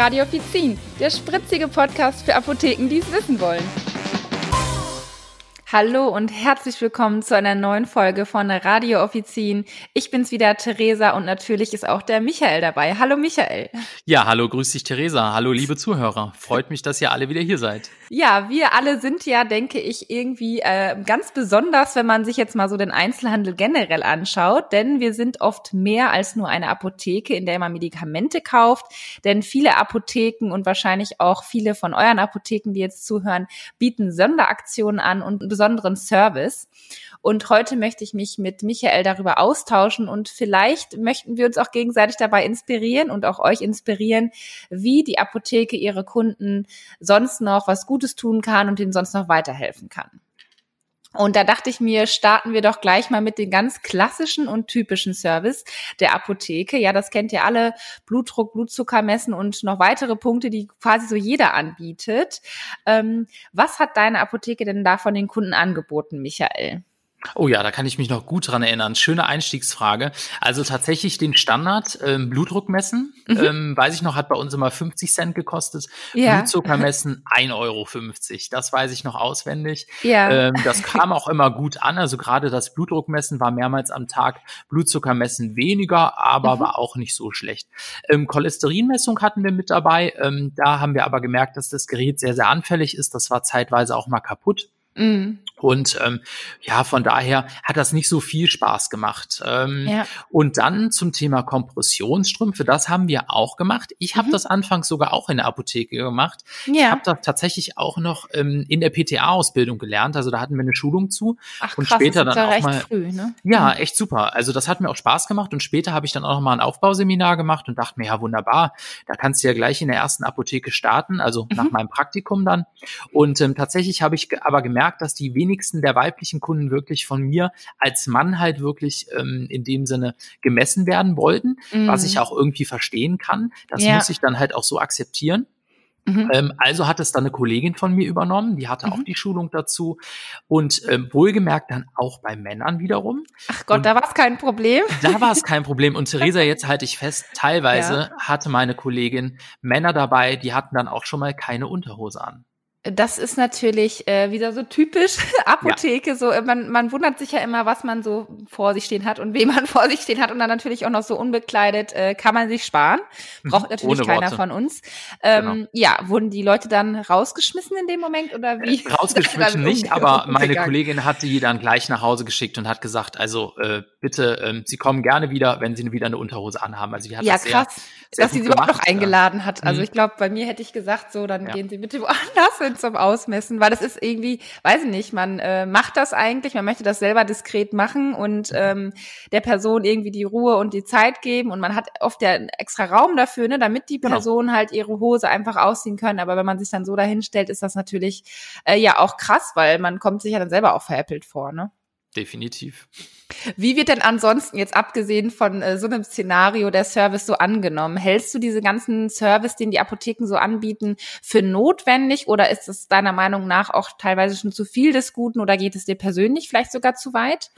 Radio Offizin, der spritzige Podcast für Apotheken, die es wissen wollen. Hallo und herzlich willkommen zu einer neuen Folge von Radio Offizin. Ich bin's wieder, Theresa, und natürlich ist auch der Michael dabei. Hallo Michael. Ja, hallo, grüß dich, Theresa. Hallo, liebe Zuhörer. Freut mich, dass ihr alle wieder hier seid. Ja, wir alle sind ja, denke ich, irgendwie äh, ganz besonders, wenn man sich jetzt mal so den Einzelhandel generell anschaut, denn wir sind oft mehr als nur eine Apotheke, in der man Medikamente kauft, denn viele Apotheken und wahrscheinlich auch viele von euren Apotheken, die jetzt zuhören, bieten Sonderaktionen an und besonderen Service. Und heute möchte ich mich mit Michael darüber austauschen und vielleicht möchten wir uns auch gegenseitig dabei inspirieren und auch euch inspirieren, wie die Apotheke ihre Kunden sonst noch was Gutes tun kann und ihnen sonst noch weiterhelfen kann. Und da dachte ich mir, starten wir doch gleich mal mit den ganz klassischen und typischen Service der Apotheke. Ja, das kennt ihr alle. Blutdruck, Blutzucker messen und noch weitere Punkte, die quasi so jeder anbietet. Ähm, was hat deine Apotheke denn da von den Kunden angeboten, Michael? Oh ja, da kann ich mich noch gut dran erinnern. Schöne Einstiegsfrage. Also tatsächlich den Standard ähm, Blutdruck messen, mhm. ähm, weiß ich noch, hat bei uns immer 50 Cent gekostet. Ja. Blutzucker messen 1,50 Euro. Das weiß ich noch auswendig. Ja. Ähm, das kam auch immer gut an. Also gerade das Blutdruckmessen war mehrmals am Tag. Blutzuckermessen weniger, aber mhm. war auch nicht so schlecht. Ähm, Cholesterinmessung hatten wir mit dabei. Ähm, da haben wir aber gemerkt, dass das Gerät sehr, sehr anfällig ist. Das war zeitweise auch mal kaputt. Mhm. Und ähm, ja, von daher hat das nicht so viel Spaß gemacht. Ähm, ja. Und dann zum Thema Kompressionsstrümpfe, das haben wir auch gemacht. Ich habe mhm. das anfangs sogar auch in der Apotheke gemacht. Ja. Ich habe das tatsächlich auch noch ähm, in der PTA-Ausbildung gelernt. Also da hatten wir eine Schulung zu. Ach, und krass, später dann auch mal. Früh, ne? Ja, mhm. echt super. Also das hat mir auch Spaß gemacht. Und später habe ich dann auch noch mal ein Aufbauseminar gemacht und dachte mir, ja, wunderbar, da kannst du ja gleich in der ersten Apotheke starten, also mhm. nach meinem Praktikum dann. Und ähm, tatsächlich habe ich aber gemerkt, dass die wenigsten der weiblichen Kunden wirklich von mir als Mann halt wirklich ähm, in dem Sinne gemessen werden wollten, mhm. was ich auch irgendwie verstehen kann. Das ja. muss ich dann halt auch so akzeptieren. Mhm. Ähm, also hat es dann eine Kollegin von mir übernommen, die hatte mhm. auch die Schulung dazu und ähm, wohlgemerkt dann auch bei Männern wiederum. Ach Gott, und da war es kein Problem. Da war es kein Problem und Theresa, jetzt halte ich fest, teilweise ja. hatte meine Kollegin Männer dabei, die hatten dann auch schon mal keine Unterhose an. Das ist natürlich äh, wieder so typisch Apotheke. Ja. So äh, man, man wundert sich ja immer, was man so vor sich stehen hat und wen man vor sich stehen hat und dann natürlich auch noch so unbekleidet äh, kann man sich sparen. Braucht mhm. natürlich keiner von uns. Ähm, genau. Ja, wurden die Leute dann rausgeschmissen in dem Moment oder wie? Äh, rausgeschmissen nicht, aber meine Kollegin hat die dann gleich nach Hause geschickt und hat gesagt, also äh, bitte, ähm, sie kommen gerne wieder, wenn sie wieder eine Unterhose anhaben. Also die hat ja, das krass. Sehr, sehr dass sie sie überhaupt noch eingeladen hat. Also mhm. ich glaube, bei mir hätte ich gesagt, so dann ja. gehen sie bitte woanders hin zum Ausmessen, weil das ist irgendwie, weiß ich nicht, man äh, macht das eigentlich, man möchte das selber diskret machen und mhm. ähm, der Person irgendwie die Ruhe und die Zeit geben und man hat oft ja extra Raum dafür, ne, damit die genau. Personen genau. halt ihre Hose einfach ausziehen können. Aber wenn man sich dann so dahinstellt, ist das natürlich äh, ja auch krass, weil man kommt sich ja dann selber auch veräppelt vor, ne? Definitiv. Wie wird denn ansonsten jetzt abgesehen von äh, so einem Szenario der Service so angenommen? Hältst du diese ganzen Service, den die Apotheken so anbieten, für notwendig oder ist es deiner Meinung nach auch teilweise schon zu viel des Guten oder geht es dir persönlich vielleicht sogar zu weit?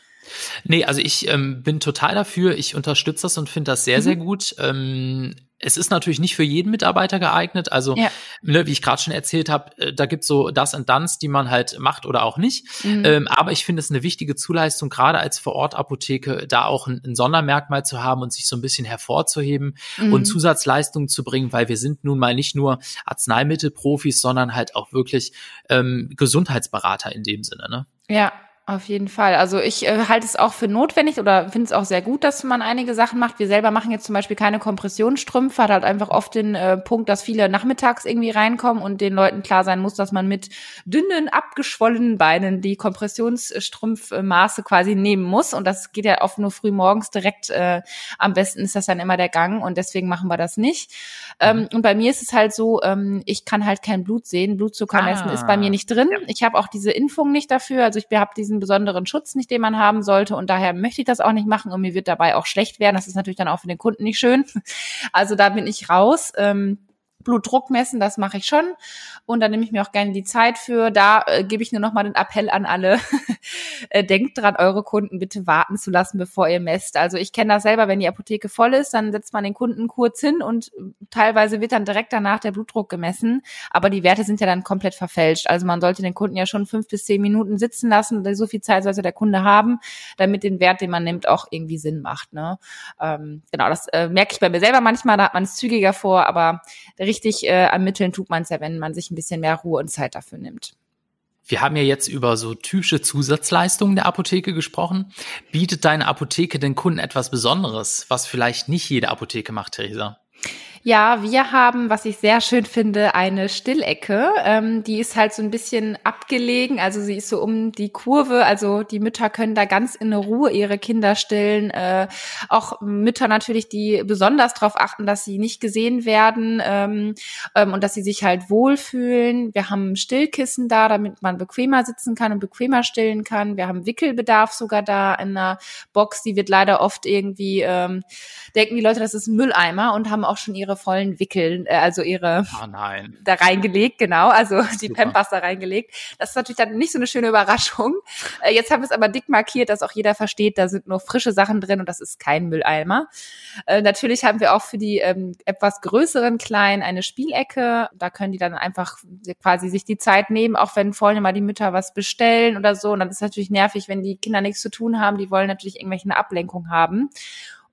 Nee, also ich ähm, bin total dafür. Ich unterstütze das und finde das sehr, mhm. sehr gut. Ähm, es ist natürlich nicht für jeden Mitarbeiter geeignet. Also, ja. ne, wie ich gerade schon erzählt habe, äh, da gibt's so das und das, die man halt macht oder auch nicht. Mhm. Ähm, aber ich finde es eine wichtige Zuleistung, gerade als Vorortapotheke, da auch ein, ein, Sondermerkmal zu haben und sich so ein bisschen hervorzuheben mhm. und Zusatzleistungen zu bringen, weil wir sind nun mal nicht nur Arzneimittelprofis, sondern halt auch wirklich ähm, Gesundheitsberater in dem Sinne. Ne? Ja, auf jeden Fall. Also ich äh, halte es auch für notwendig oder finde es auch sehr gut, dass man einige Sachen macht. Wir selber machen jetzt zum Beispiel keine Kompressionsstrümpfe, hat halt einfach oft den äh, Punkt, dass viele nachmittags irgendwie reinkommen und den Leuten klar sein muss, dass man mit dünnen, abgeschwollenen Beinen die Kompressionsstrumpfmaße quasi nehmen muss. Und das geht ja oft nur früh morgens direkt. Äh, am besten ist das dann immer der Gang und deswegen machen wir das nicht. Ähm, und bei mir ist es halt so, ähm, ich kann halt kein Blut sehen. Blutzucker messen ah, ist bei mir nicht drin. Ja. Ich habe auch diese Impfung nicht dafür. Also ich habe diesen diesen besonderen Schutz nicht, den man haben sollte. Und daher möchte ich das auch nicht machen und mir wird dabei auch schlecht werden. Das ist natürlich dann auch für den Kunden nicht schön. Also da bin ich raus. Ähm, Blutdruck messen, das mache ich schon. Und da nehme ich mir auch gerne die Zeit für. Da äh, gebe ich nur noch mal den Appell an alle. äh, denkt dran, eure Kunden bitte warten zu lassen, bevor ihr messt. Also ich kenne das selber, wenn die Apotheke voll ist, dann setzt man den Kunden kurz hin und teilweise wird dann direkt danach der Blutdruck gemessen. Aber die Werte sind ja dann komplett verfälscht. Also man sollte den Kunden ja schon fünf bis zehn Minuten sitzen lassen. So viel Zeit sollte der Kunde haben, damit den Wert, den man nimmt, auch irgendwie Sinn macht. Ne? Ähm, genau, das äh, merke ich bei mir selber manchmal. Da hat man es zügiger vor, aber richtig äh, ermitteln tut man es ja, wenn man sich ein bisschen mehr Ruhe und Zeit dafür nimmt. Wir haben ja jetzt über so typische Zusatzleistungen der Apotheke gesprochen. Bietet deine Apotheke den Kunden etwas Besonderes, was vielleicht nicht jede Apotheke macht, Theresa? Ja, wir haben, was ich sehr schön finde, eine Stillecke. Ähm, die ist halt so ein bisschen abgelegen, also sie ist so um die Kurve. Also die Mütter können da ganz in Ruhe ihre Kinder stillen. Äh, auch Mütter natürlich, die besonders darauf achten, dass sie nicht gesehen werden ähm, ähm, und dass sie sich halt wohlfühlen. Wir haben Stillkissen da, damit man bequemer sitzen kann und bequemer stillen kann. Wir haben Wickelbedarf sogar da in einer Box. Die wird leider oft irgendwie, ähm, denken die Leute, das ist ein Mülleimer und haben auch schon ihre ihre vollen Wickeln, äh, also ihre oh nein. da reingelegt, genau, also die Pampers da reingelegt. Das ist natürlich dann nicht so eine schöne Überraschung. Äh, jetzt haben wir es aber dick markiert, dass auch jeder versteht, da sind nur frische Sachen drin und das ist kein Mülleimer. Äh, natürlich haben wir auch für die ähm, etwas größeren Kleinen eine Spielecke. Da können die dann einfach quasi sich die Zeit nehmen, auch wenn vorne mal die Mütter was bestellen oder so. Und dann ist es natürlich nervig, wenn die Kinder nichts zu tun haben. Die wollen natürlich irgendwelche Ablenkung haben.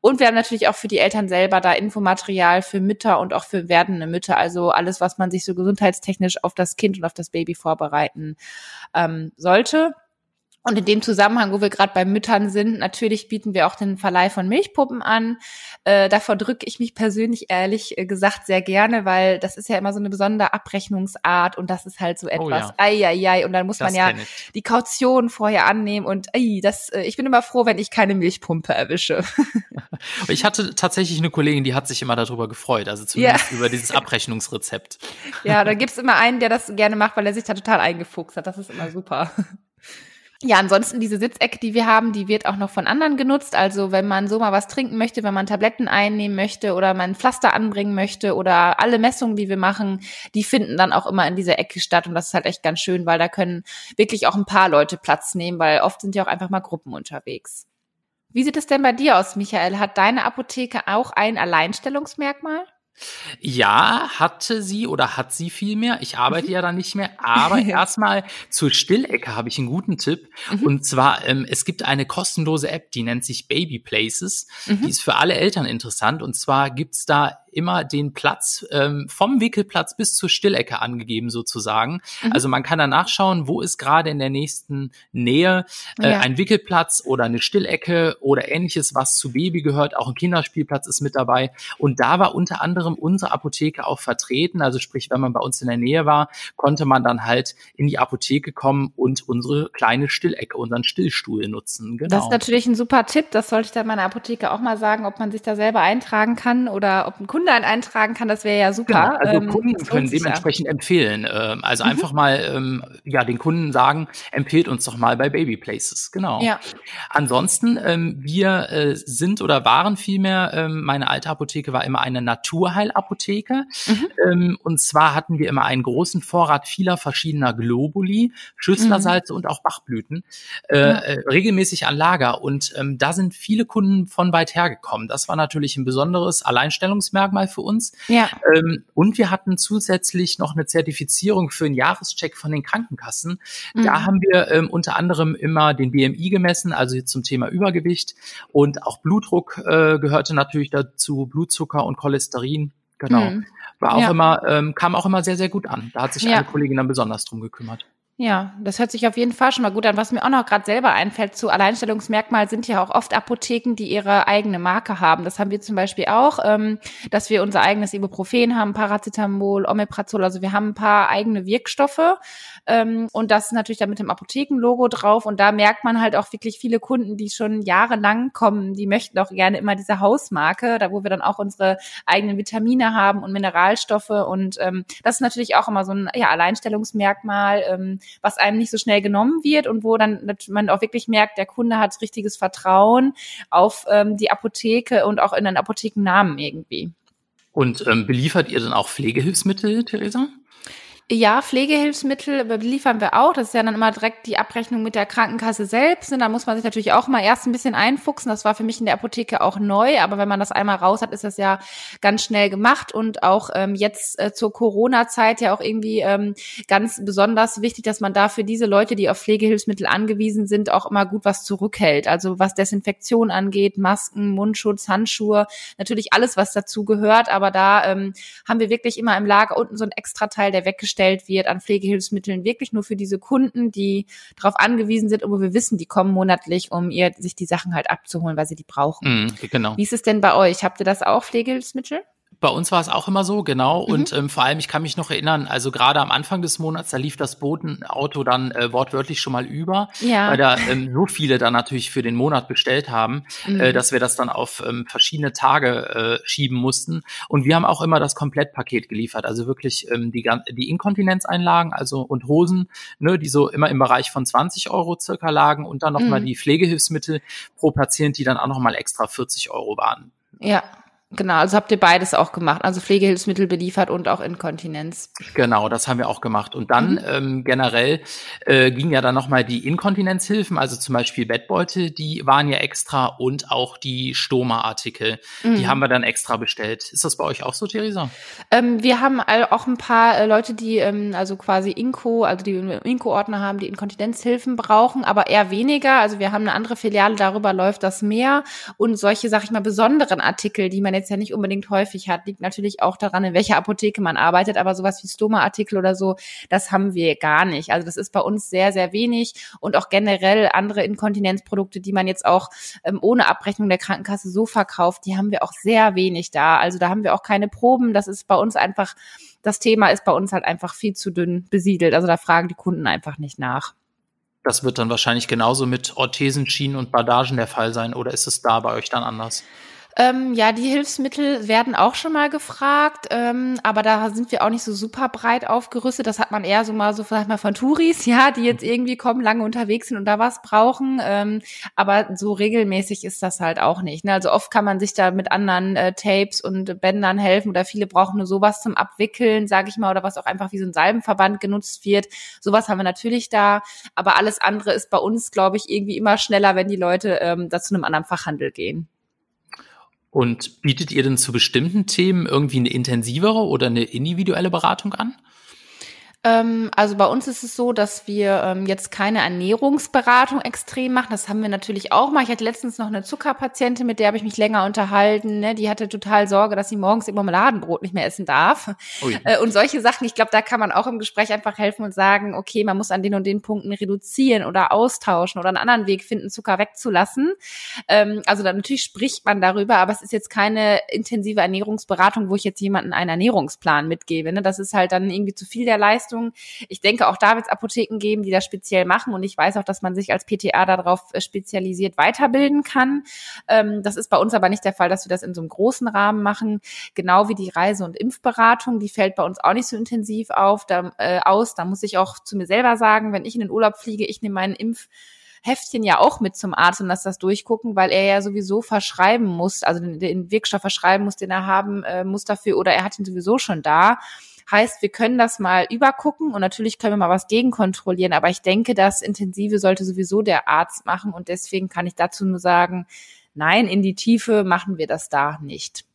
Und wir haben natürlich auch für die Eltern selber da Infomaterial für Mütter und auch für werdende Mütter. Also alles, was man sich so gesundheitstechnisch auf das Kind und auf das Baby vorbereiten ähm, sollte. Und in dem Zusammenhang, wo wir gerade bei Müttern sind, natürlich bieten wir auch den Verleih von Milchpuppen an. Äh, davor drücke ich mich persönlich ehrlich äh, gesagt sehr gerne, weil das ist ja immer so eine besondere Abrechnungsart und das ist halt so etwas, oh ja. ei, ei, ei, und dann muss das man ja die Kaution vorher annehmen und ei, das, äh, ich bin immer froh, wenn ich keine Milchpumpe erwische. ich hatte tatsächlich eine Kollegin, die hat sich immer darüber gefreut, also zumindest ja. über dieses Abrechnungsrezept. Ja, da gibt's immer einen, der das gerne macht, weil er sich da total eingefuchst hat. Das ist immer super. Ja, ansonsten diese Sitzecke, die wir haben, die wird auch noch von anderen genutzt. Also wenn man so mal was trinken möchte, wenn man Tabletten einnehmen möchte oder man ein Pflaster anbringen möchte oder alle Messungen, die wir machen, die finden dann auch immer in dieser Ecke statt. Und das ist halt echt ganz schön, weil da können wirklich auch ein paar Leute Platz nehmen, weil oft sind ja auch einfach mal Gruppen unterwegs. Wie sieht es denn bei dir aus, Michael? Hat deine Apotheke auch ein Alleinstellungsmerkmal? Ja, hatte sie oder hat sie viel mehr. Ich arbeite mhm. ja da nicht mehr. Aber erstmal zur Stillecke habe ich einen guten Tipp. Mhm. Und zwar, ähm, es gibt eine kostenlose App, die nennt sich Baby Places. Mhm. Die ist für alle Eltern interessant. Und zwar gibt's da immer den Platz ähm, vom Wickelplatz bis zur Stillecke angegeben sozusagen. Mhm. Also man kann da nachschauen, wo ist gerade in der nächsten Nähe äh, ja. ein Wickelplatz oder eine Stillecke oder ähnliches, was zu Baby gehört. Auch ein Kinderspielplatz ist mit dabei. Und da war unter anderem unsere Apotheke auch vertreten. Also sprich, wenn man bei uns in der Nähe war, konnte man dann halt in die Apotheke kommen und unsere kleine Stillecke, unseren Stillstuhl nutzen. Genau. Das ist natürlich ein super Tipp. Das sollte ich dann meiner Apotheke auch mal sagen, ob man sich da selber eintragen kann oder ob ein Kunde Einen eintragen kann, das wäre ja super. Genau, also ähm, Kunden können dementsprechend ja. empfehlen. Ähm, also mhm. einfach mal ähm, ja den Kunden sagen, empfehlt uns doch mal bei Baby Places. Genau. Ja. Ansonsten wir äh, sind oder waren vielmehr ähm, meine alte Apotheke war immer eine Naturheilapotheke mhm. und zwar hatten wir immer einen großen Vorrat vieler verschiedener Globuli, Schüsslersalze mhm. und auch Bachblüten äh, äh, regelmäßig an Lager und da sind viele Kunden von weit her gekommen. Das war natürlich ein besonderes Alleinstellungsmerkmal Merkmal für uns. Ja. Ähm, und wir hatten zusätzlich noch eine Zertifizierung für einen Jahrescheck von den Krankenkassen. Mhm. Da haben wir ähm, unter anderem immer den BMI gemessen, also zum Thema Übergewicht und auch Blutdruck äh, gehörte natürlich dazu, Blutzucker und Cholesterin. Genau. Mhm. War auch ja. immer, ähm, kam auch immer sehr, sehr gut an. Da hat sich ja. eine Kollegin dann besonders drum gekümmert. Ja, das hört sich auf jeden Fall schon mal gut an. Was mir auch noch gerade selber einfällt zu Alleinstellungsmerkmal sind ja auch oft Apotheken, die ihre eigene Marke haben. Das haben wir zum Beispiel auch, ähm, dass wir unser eigenes Ibuprofen haben, Paracetamol, Omeprazol. Also wir haben ein paar eigene Wirkstoffe ähm, und das ist natürlich dann mit dem Apothekenlogo drauf. Und da merkt man halt auch wirklich viele Kunden, die schon jahrelang kommen, die möchten auch gerne immer diese Hausmarke, da wo wir dann auch unsere eigenen Vitamine haben und Mineralstoffe. Und ähm, das ist natürlich auch immer so ein ja, Alleinstellungsmerkmal. Was einem nicht so schnell genommen wird und wo dann man auch wirklich merkt, der Kunde hat richtiges Vertrauen auf ähm, die Apotheke und auch in den Apothekennamen irgendwie. Und ähm, beliefert ihr dann auch Pflegehilfsmittel, Theresa? Ja, Pflegehilfsmittel beliefern wir auch. Das ist ja dann immer direkt die Abrechnung mit der Krankenkasse selbst. Und da muss man sich natürlich auch mal erst ein bisschen einfuchsen. Das war für mich in der Apotheke auch neu. Aber wenn man das einmal raus hat, ist das ja ganz schnell gemacht. Und auch ähm, jetzt äh, zur Corona-Zeit ja auch irgendwie ähm, ganz besonders wichtig, dass man da für diese Leute, die auf Pflegehilfsmittel angewiesen sind, auch immer gut was zurückhält. Also was Desinfektion angeht, Masken, Mundschutz, Handschuhe, natürlich alles, was dazu gehört. Aber da ähm, haben wir wirklich immer im Lager unten so ein Extrateil, der weggestellt hergestellt wird an Pflegehilfsmitteln, wirklich nur für diese Kunden, die darauf angewiesen sind und wo wir wissen, die kommen monatlich, um ihr sich die Sachen halt abzuholen, weil sie die brauchen. Mm, genau. Wie ist es denn bei euch? Habt ihr das auch, Pflegehilfsmittel? Bei uns war es auch immer so, genau. Mhm. Und ähm, vor allem, ich kann mich noch erinnern, also gerade am Anfang des Monats, da lief das Botenauto dann äh, wortwörtlich schon mal über, ja. weil da ähm, so viele dann natürlich für den Monat bestellt haben, äh, mhm. äh, dass wir das dann auf ähm, verschiedene Tage äh, schieben mussten. Und wir haben auch immer das Komplettpaket geliefert, also wirklich ähm, die, die Inkontinenzeinlagen, also und Hosen, ne, die so immer im Bereich von 20 Euro circa lagen und dann nochmal mhm. die Pflegehilfsmittel pro Patient, die dann auch nochmal extra 40 Euro waren. Ja, Genau, also habt ihr beides auch gemacht, also Pflegehilfsmittel beliefert und auch Inkontinenz. Genau, das haben wir auch gemacht. Und dann mhm. ähm, generell äh, ging ja dann nochmal die Inkontinenzhilfen, also zum Beispiel Bettbeutel, die waren ja extra und auch die Stoma-Artikel, mhm. die haben wir dann extra bestellt. Ist das bei euch auch so, Theresa? Ähm, wir haben auch ein paar äh, Leute, die ähm, also quasi Inko, also die Inko-Ordner haben, die Inkontinenzhilfen brauchen, aber eher weniger. Also wir haben eine andere Filiale, darüber läuft das mehr und solche, sag ich mal, besonderen Artikel, die man jetzt ja nicht unbedingt häufig hat, liegt natürlich auch daran, in welcher Apotheke man arbeitet, aber sowas wie Stoma-Artikel oder so, das haben wir gar nicht. Also das ist bei uns sehr, sehr wenig und auch generell andere Inkontinenzprodukte, die man jetzt auch ähm, ohne Abrechnung der Krankenkasse so verkauft, die haben wir auch sehr wenig da. Also da haben wir auch keine Proben. Das ist bei uns einfach, das Thema ist bei uns halt einfach viel zu dünn besiedelt. Also da fragen die Kunden einfach nicht nach. Das wird dann wahrscheinlich genauso mit Orthesen, Schienen und Bandagen der Fall sein, oder ist es da bei euch dann anders? Ähm, ja, die Hilfsmittel werden auch schon mal gefragt, ähm, aber da sind wir auch nicht so super breit aufgerüstet. Das hat man eher so mal so vielleicht mal von Touris, ja, die jetzt irgendwie kommen, lange unterwegs sind und da was brauchen. Ähm, aber so regelmäßig ist das halt auch nicht. Ne? Also oft kann man sich da mit anderen äh, Tapes und Bändern helfen oder viele brauchen nur sowas zum Abwickeln, sage ich mal, oder was auch einfach wie so ein Salbenverband genutzt wird. Sowas haben wir natürlich da, aber alles andere ist bei uns, glaube ich, irgendwie immer schneller, wenn die Leute ähm, da zu einem anderen Fachhandel gehen. Und bietet ihr denn zu bestimmten Themen irgendwie eine intensivere oder eine individuelle Beratung an? Ähm, also bei uns ist es so, dass wir ähm, jetzt keine Ernährungsberatung extrem machen. Das haben wir natürlich auch mal. Ich hatte letztens noch eine Zuckerpatientin, mit der habe ich mich länger unterhalten. Ne? Die hatte total Sorge, dass sie morgens ihr Marmeladenbrot nicht mehr essen darf. Äh, und solche Sachen, ich glaube, da kann man auch im Gespräch einfach helfen und sagen, okay, man muss an den und den Punkten reduzieren oder austauschen oder einen anderen Weg finden, Zucker wegzulassen. Ähm, also dann natürlich spricht man darüber, aber es ist jetzt keine intensive Ernährungsberatung, wo ich jetzt jemanden einen Ernährungsplan mitgebe. Ne? Das ist halt dann irgendwie zu viel der Leistung Leistungen. Ich denke, auch da wird es Apotheken geben, die das speziell machen. Und ich weiß auch, dass man sich als PTA darauf äh, spezialisiert weiterbilden kann. Ähm, das ist bei uns aber nicht der Fall, dass wir das in so einem großen Rahmen machen. Genau wie die Reise- und Impfberatung, die fällt bei uns auch nicht so intensiv auf, da, äh, aus. Da muss ich auch zu mir selber sagen, wenn ich in den Urlaub fliege, ich nehme meinen Impf Heftchen ja auch mit zum Arzt und lass das durchgucken, weil er ja sowieso verschreiben muss, also den, den Wirkstoff verschreiben muss, den er haben äh, muss dafür, oder er hat ihn sowieso schon da. Heißt, wir können das mal übergucken und natürlich können wir mal was gegenkontrollieren, aber ich denke, das Intensive sollte sowieso der Arzt machen und deswegen kann ich dazu nur sagen, nein, in die Tiefe machen wir das da nicht.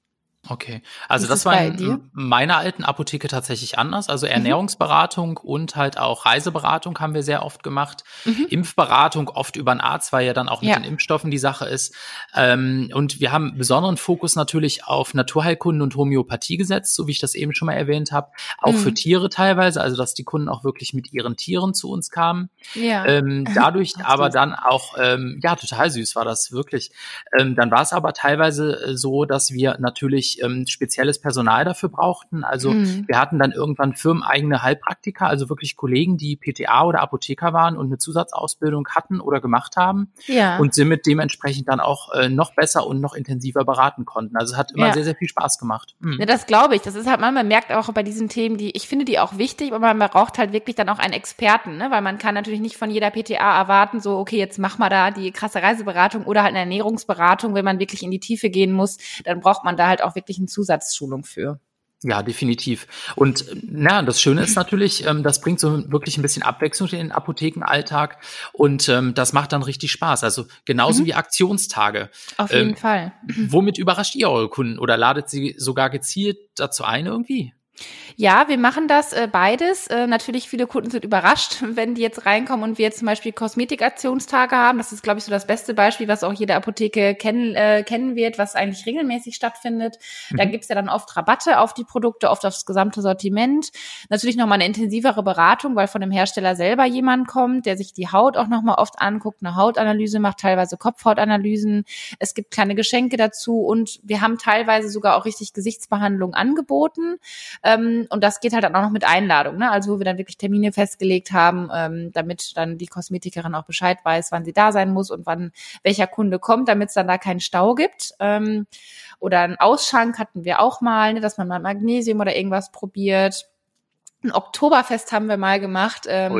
Okay, also das war in meiner alten Apotheke tatsächlich anders. Also mhm. Ernährungsberatung mhm. und halt auch Reiseberatung haben wir sehr oft gemacht. Mhm. Impfberatung oft über einen Arzt, weil ja dann auch mit ja. den Impfstoffen die Sache ist. Ähm, und wir haben besonderen Fokus natürlich auf Naturheilkunden und Homöopathie gesetzt, so wie ich das eben schon mal erwähnt habe. Auch mhm. für Tiere teilweise, also dass die Kunden auch wirklich mit ihren Tieren zu uns kamen. Ja. Ähm, dadurch aber dann auch, ähm, ja, total süß war das wirklich. Ähm, dann war es aber teilweise äh, so, dass wir natürlich ähm, spezielles Personal dafür brauchten. Also mhm. wir hatten dann irgendwann firmeneigene Heilpraktiker, also wirklich Kollegen, die PTA oder Apotheker waren und eine Zusatzausbildung hatten oder gemacht haben ja. und somit dementsprechend dann auch äh, noch besser und noch intensiver beraten konnten. Also es hat immer ja. sehr, sehr viel Spaß gemacht. Mhm. Ja, das glaube ich. Das ist halt, man, man merkt auch bei diesen Themen, die, ich finde die auch wichtig, aber man braucht halt wirklich dann auch einen Experten, ne? weil man kann natürlich nicht von jeder PTA erwarten, so, okay, jetzt mach mal da die krasse Reiseberatung oder halt eine Ernährungsberatung, wenn man wirklich in die Tiefe gehen muss, dann braucht man da halt auch wirklich eine Zusatzschulung für. Ja, definitiv. Und na, das Schöne ist natürlich, ähm, das bringt so wirklich ein bisschen Abwechslung in den Apothekenalltag und ähm, das macht dann richtig Spaß. Also genauso mhm. wie Aktionstage. Auf jeden ähm, Fall. Womit überrascht ihr eure Kunden oder ladet sie sogar gezielt dazu ein irgendwie? Ja, wir machen das äh, beides. Äh, natürlich, viele Kunden sind überrascht, wenn die jetzt reinkommen und wir jetzt zum Beispiel Kosmetikaktionstage haben. Das ist, glaube ich, so das beste Beispiel, was auch jede Apotheke kennen, äh, kennen wird, was eigentlich regelmäßig stattfindet. Mhm. Da gibt's ja dann oft Rabatte auf die Produkte, oft aufs gesamte Sortiment. Natürlich nochmal eine intensivere Beratung, weil von dem Hersteller selber jemand kommt, der sich die Haut auch nochmal oft anguckt, eine Hautanalyse macht, teilweise Kopfhautanalysen. Es gibt kleine Geschenke dazu und wir haben teilweise sogar auch richtig Gesichtsbehandlung angeboten. Ähm, und das geht halt dann auch noch mit Einladung, ne? Also wo wir dann wirklich Termine festgelegt haben, ähm, damit dann die Kosmetikerin auch Bescheid weiß, wann sie da sein muss und wann welcher Kunde kommt, damit es dann da keinen Stau gibt. Ähm, oder einen Ausschank hatten wir auch mal, ne, dass man mal Magnesium oder irgendwas probiert ein Oktoberfest haben wir mal gemacht, ähm,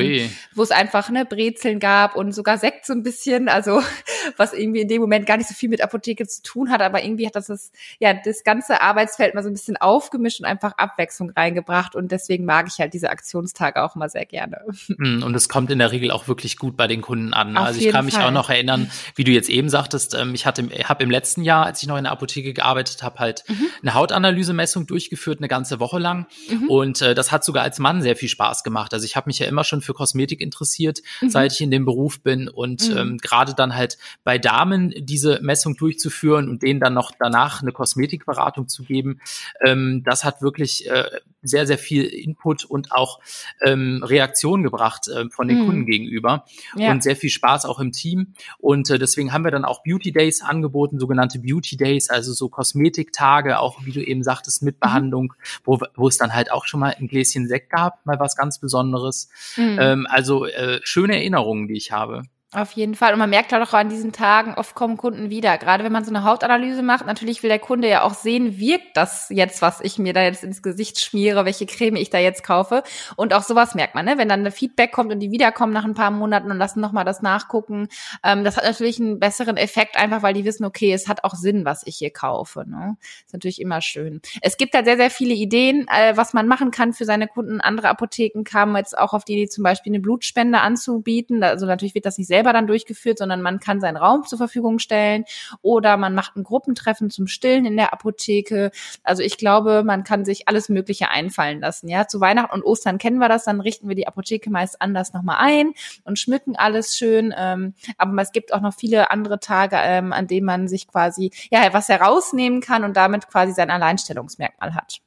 wo es einfach ne Brezeln gab und sogar Sekt so ein bisschen, also was irgendwie in dem Moment gar nicht so viel mit Apotheke zu tun hat, aber irgendwie hat das das ja das ganze Arbeitsfeld mal so ein bisschen aufgemischt und einfach Abwechslung reingebracht und deswegen mag ich halt diese Aktionstage auch immer sehr gerne. Mm, und es kommt in der Regel auch wirklich gut bei den Kunden an. Ne? Auf also ich kann mich Fall. auch noch erinnern, wie du jetzt eben sagtest, ähm, ich hatte habe im letzten Jahr, als ich noch in der Apotheke gearbeitet habe, halt mhm. eine Hautanalysemessung durchgeführt, eine ganze Woche lang mhm. und äh, das hat sogar als Mann sehr viel Spaß gemacht. Also ich habe mich ja immer schon für Kosmetik interessiert, mhm. seit ich in dem Beruf bin und mhm. ähm, gerade dann halt bei Damen diese Messung durchzuführen und denen dann noch danach eine Kosmetikberatung zu geben, ähm, das hat wirklich äh, sehr, sehr viel Input und auch ähm, Reaktion gebracht äh, von den mhm. Kunden gegenüber ja. und sehr viel Spaß auch im Team. Und äh, deswegen haben wir dann auch Beauty Days angeboten, sogenannte Beauty Days, also so Kosmetiktage, auch wie du eben sagtest, mit mhm. Behandlung, mhm. wo, wo es dann halt auch schon mal ein Gläschen Sekt gab, mal was ganz Besonderes. Mhm. Ähm, also äh, schöne Erinnerungen, die ich habe. Auf jeden Fall. Und man merkt halt auch an diesen Tagen, oft kommen Kunden wieder. Gerade wenn man so eine Hautanalyse macht, natürlich will der Kunde ja auch sehen, wirkt das jetzt, was ich mir da jetzt ins Gesicht schmiere, welche Creme ich da jetzt kaufe. Und auch sowas merkt man, ne? wenn dann ein Feedback kommt und die wiederkommen nach ein paar Monaten und lassen nochmal das nachgucken. Ähm, das hat natürlich einen besseren Effekt, einfach weil die wissen, okay, es hat auch Sinn, was ich hier kaufe. Ne? Ist natürlich immer schön. Es gibt da sehr, sehr viele Ideen, äh, was man machen kann für seine Kunden. Andere Apotheken kamen jetzt auch auf die Idee, zum Beispiel eine Blutspende anzubieten. Also natürlich wird das nicht selber selber dann durchgeführt, sondern man kann seinen Raum zur Verfügung stellen oder man macht ein Gruppentreffen zum Stillen in der Apotheke. Also ich glaube, man kann sich alles Mögliche einfallen lassen. Ja, zu Weihnachten und Ostern kennen wir das, dann richten wir die Apotheke meist anders nochmal ein und schmücken alles schön. Ähm, aber es gibt auch noch viele andere Tage, ähm, an denen man sich quasi ja was herausnehmen kann und damit quasi sein Alleinstellungsmerkmal hat.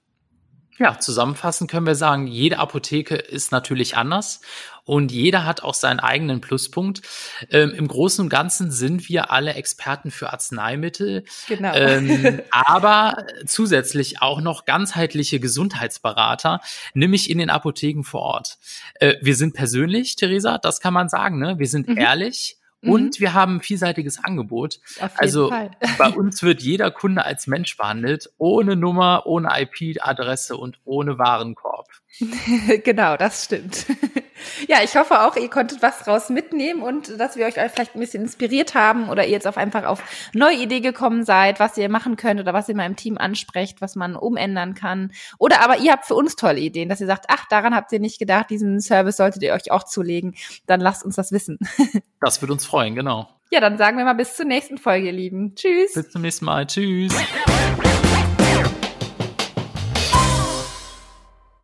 Ja, zusammenfassend können wir sagen, jede Apotheke ist natürlich anders und jeder hat auch seinen eigenen Pluspunkt. Ähm, Im Großen und Ganzen sind wir alle Experten für Arzneimittel, genau. ähm, aber zusätzlich auch noch ganzheitliche Gesundheitsberater, nämlich in den Apotheken vor Ort. Äh, wir sind persönlich, Theresa, das kann man sagen, ne? Wir sind mhm. ehrlich Mhm. Und wir haben ein vielseitiges Angebot. also Fall. bei uns wird jeder Kunde als Mensch behandelt, ohne Nummer, ohne IP-Adresse und ohne Warenkorb. genau, das stimmt. Ja, ich hoffe auch, ihr konntet was draus mitnehmen und dass wir euch vielleicht ein bisschen inspiriert haben oder ihr jetzt auf einfach auf neue Idee gekommen seid, was ihr machen könnt oder was ihr mal im Team ansprecht, was man umändern kann. Oder aber ihr habt für uns tolle Ideen, dass ihr sagt, ach, daran habt ihr nicht gedacht, diesen Service solltet ihr euch auch zulegen. Dann lasst uns das wissen. Das würde uns freuen, genau. Ja, dann sagen wir mal bis zur nächsten Folge, ihr Lieben. Tschüss. Bis zum nächsten Mal. Tschüss.